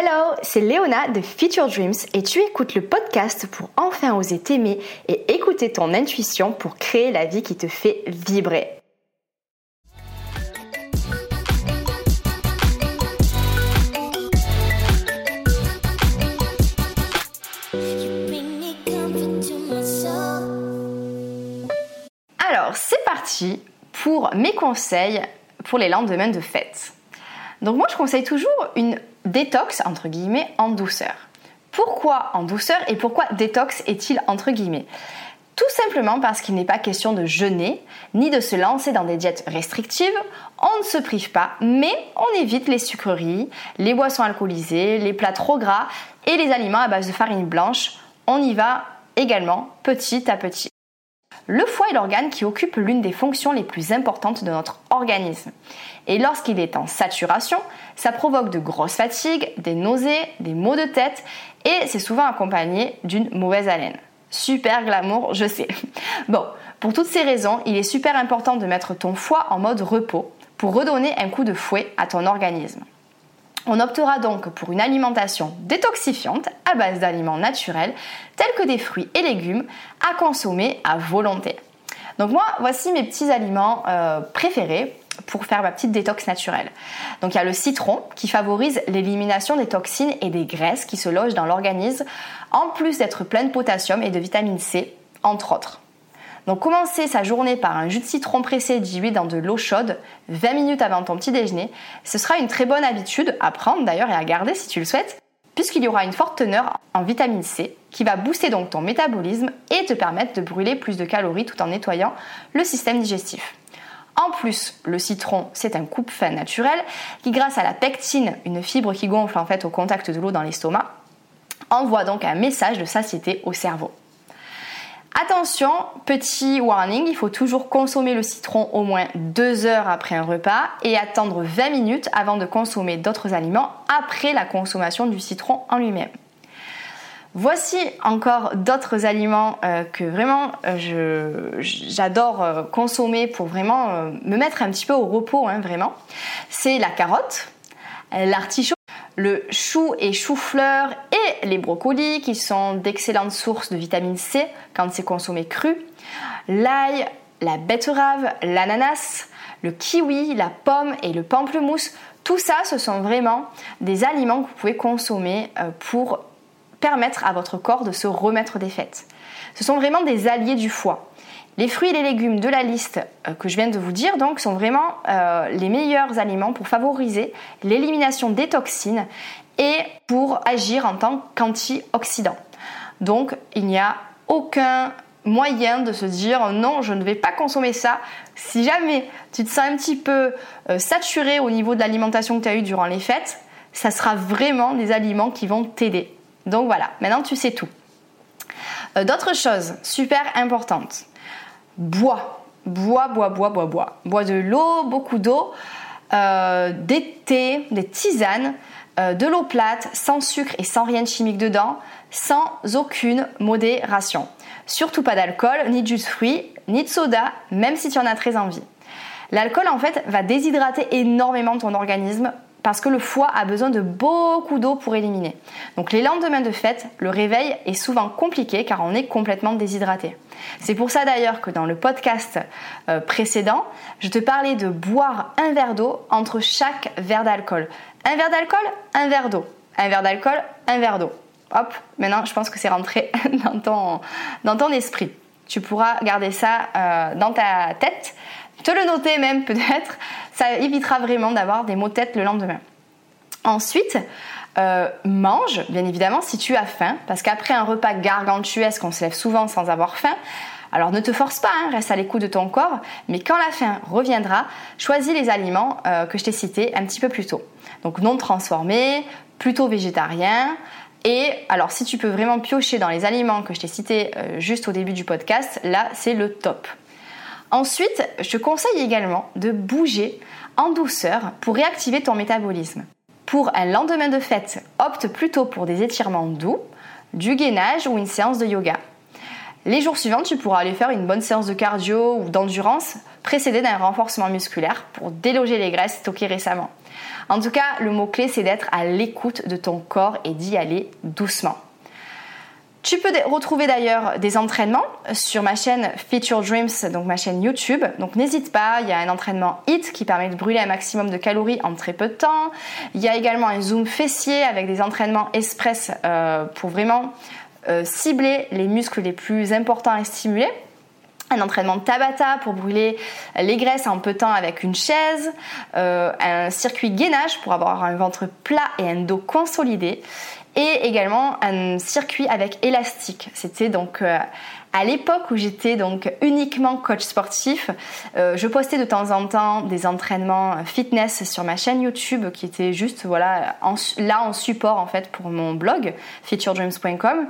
Hello, c'est Léona de Future Dreams et tu écoutes le podcast pour enfin oser t'aimer et écouter ton intuition pour créer la vie qui te fait vibrer. Alors, c'est parti pour mes conseils pour les lendemains de fête. Donc moi, je conseille toujours une détox, entre guillemets, en douceur. Pourquoi en douceur et pourquoi détox est-il entre guillemets? Tout simplement parce qu'il n'est pas question de jeûner, ni de se lancer dans des diètes restrictives. On ne se prive pas, mais on évite les sucreries, les boissons alcoolisées, les plats trop gras et les aliments à base de farine blanche. On y va également petit à petit. Le foie est l'organe qui occupe l'une des fonctions les plus importantes de notre organisme. Et lorsqu'il est en saturation, ça provoque de grosses fatigues, des nausées, des maux de tête et c'est souvent accompagné d'une mauvaise haleine. Super glamour, je sais. Bon, pour toutes ces raisons, il est super important de mettre ton foie en mode repos pour redonner un coup de fouet à ton organisme. On optera donc pour une alimentation détoxifiante à base d'aliments naturels tels que des fruits et légumes à consommer à volonté. Donc moi, voici mes petits aliments euh, préférés pour faire ma petite détox naturelle. Donc il y a le citron qui favorise l'élimination des toxines et des graisses qui se logent dans l'organisme, en plus d'être plein de potassium et de vitamine C, entre autres. Donc commencer sa journée par un jus de citron pressé dilué dans de l'eau chaude 20 minutes avant ton petit déjeuner, ce sera une très bonne habitude à prendre d'ailleurs et à garder si tu le souhaites, puisqu'il y aura une forte teneur en vitamine C qui va booster donc ton métabolisme et te permettre de brûler plus de calories tout en nettoyant le système digestif. En plus, le citron, c'est un coupe-faim naturel qui, grâce à la pectine, une fibre qui gonfle en fait au contact de l'eau dans l'estomac, envoie donc un message de satiété au cerveau. Attention, petit warning, il faut toujours consommer le citron au moins 2 heures après un repas et attendre 20 minutes avant de consommer d'autres aliments après la consommation du citron en lui-même. Voici encore d'autres aliments euh, que vraiment euh, j'adore euh, consommer pour vraiment me mettre un petit peu au repos, hein, vraiment. C'est la carotte, l'artichaut, le chou et chou-fleur les brocolis qui sont d'excellentes sources de vitamine C quand c'est consommé cru, l'ail, la betterave, l'ananas, le kiwi, la pomme et le pamplemousse. Tout ça, ce sont vraiment des aliments que vous pouvez consommer euh, pour permettre à votre corps de se remettre des fêtes. Ce sont vraiment des alliés du foie. Les fruits et les légumes de la liste euh, que je viens de vous dire sont vraiment euh, les meilleurs aliments pour favoriser l'élimination des toxines et pour agir en tant qu'antioxydant. Donc il n'y a aucun moyen de se dire non, je ne vais pas consommer ça. Si jamais tu te sens un petit peu euh, saturé au niveau de l'alimentation que tu as eue durant les fêtes, ça sera vraiment des aliments qui vont t'aider. Donc voilà, maintenant tu sais tout. D'autres choses super importantes bois. Bois, bois, bois, bois, bois. Bois de l'eau, beaucoup d'eau, euh, des thés, des tisanes, euh, de l'eau plate, sans sucre et sans rien de chimique dedans, sans aucune modération. Surtout pas d'alcool, ni de jus de fruits, ni de soda, même si tu en as très envie. L'alcool en fait va déshydrater énormément ton organisme parce que le foie a besoin de beaucoup d'eau pour éliminer. Donc les lendemains de fête, le réveil est souvent compliqué car on est complètement déshydraté. C'est pour ça d'ailleurs que dans le podcast euh, précédent, je te parlais de boire un verre d'eau entre chaque verre d'alcool. Un verre d'alcool, un verre d'eau. Un verre d'alcool, un verre d'eau. Hop, maintenant je pense que c'est rentré dans ton, dans ton esprit. Tu pourras garder ça euh, dans ta tête te le noter même peut-être, ça évitera vraiment d'avoir des maux de tête le lendemain. Ensuite, euh, mange, bien évidemment, si tu as faim, parce qu'après un repas gargantuesque, on se lève souvent sans avoir faim. Alors ne te force pas, hein, reste à l'écoute de ton corps, mais quand la faim reviendra, choisis les aliments euh, que je t'ai cités un petit peu plus tôt. Donc non transformés, plutôt végétariens, et alors si tu peux vraiment piocher dans les aliments que je t'ai cités euh, juste au début du podcast, là c'est le top. Ensuite, je conseille également de bouger en douceur pour réactiver ton métabolisme. Pour un lendemain de fête, opte plutôt pour des étirements doux, du gainage ou une séance de yoga. Les jours suivants, tu pourras aller faire une bonne séance de cardio ou d'endurance précédé d'un renforcement musculaire pour déloger les graisses stockées récemment. En tout cas, le mot-clé, c'est d'être à l'écoute de ton corps et d'y aller doucement. Tu peux retrouver d'ailleurs des entraînements sur ma chaîne Feature Dreams, donc ma chaîne YouTube. Donc n'hésite pas, il y a un entraînement HIT qui permet de brûler un maximum de calories en très peu de temps. Il y a également un zoom fessier avec des entraînements express euh, pour vraiment euh, cibler les muscles les plus importants à stimuler un entraînement Tabata pour brûler les graisses en peu de temps avec une chaise, euh, un circuit gainage pour avoir un ventre plat et un dos consolidé, et également un circuit avec élastique. C'était donc euh, à l'époque où j'étais donc uniquement coach sportif, euh, je postais de temps en temps des entraînements fitness sur ma chaîne YouTube qui était juste voilà là en support en fait pour mon blog featuredreams.com.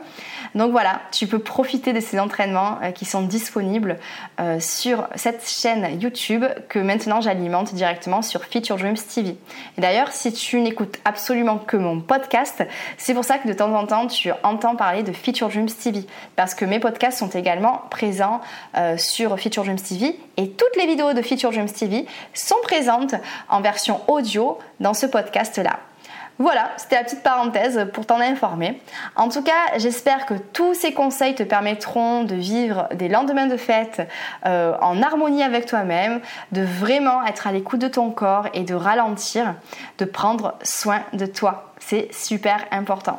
Donc voilà, tu peux profiter de ces entraînements euh, qui sont disponibles euh, sur cette chaîne YouTube que maintenant j'alimente directement sur Feature Dreams TV. D'ailleurs, si tu n'écoutes absolument que mon podcast, c'est pour ça que de temps en temps tu entends parler de Feature Dreams TV parce que mes podcasts sont également présents euh, sur Feature Dreams TV et toutes les vidéos de Feature Dreams TV sont présentes en version audio dans ce podcast-là. Voilà, c'était la petite parenthèse pour t'en informer. En tout cas, j'espère que tous ces conseils te permettront de vivre des lendemains de fête euh, en harmonie avec toi-même, de vraiment être à l'écoute de ton corps et de ralentir, de prendre soin de toi. C'est super important.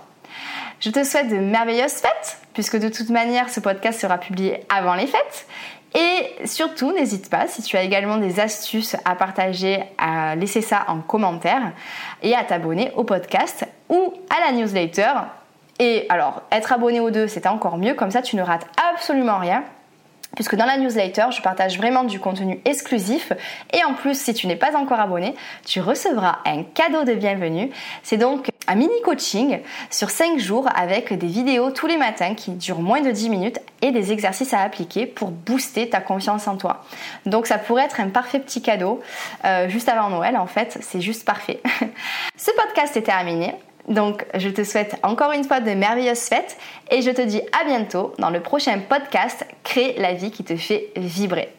Je te souhaite de merveilleuses fêtes, puisque de toute manière, ce podcast sera publié avant les fêtes. Et surtout, n'hésite pas, si tu as également des astuces à partager, à laisser ça en commentaire et à t'abonner au podcast ou à la newsletter. Et alors, être abonné aux deux, c'est encore mieux, comme ça tu ne rates absolument rien puisque dans la newsletter, je partage vraiment du contenu exclusif et en plus, si tu n'es pas encore abonné, tu recevras un cadeau de bienvenue. C'est donc un mini coaching sur 5 jours avec des vidéos tous les matins qui durent moins de 10 minutes et des exercices à appliquer pour booster ta confiance en toi. Donc ça pourrait être un parfait petit cadeau euh, juste avant Noël en fait, c'est juste parfait. Ce podcast est terminé. Donc, je te souhaite encore une fois de merveilleuses fêtes et je te dis à bientôt dans le prochain podcast Crée la vie qui te fait vibrer.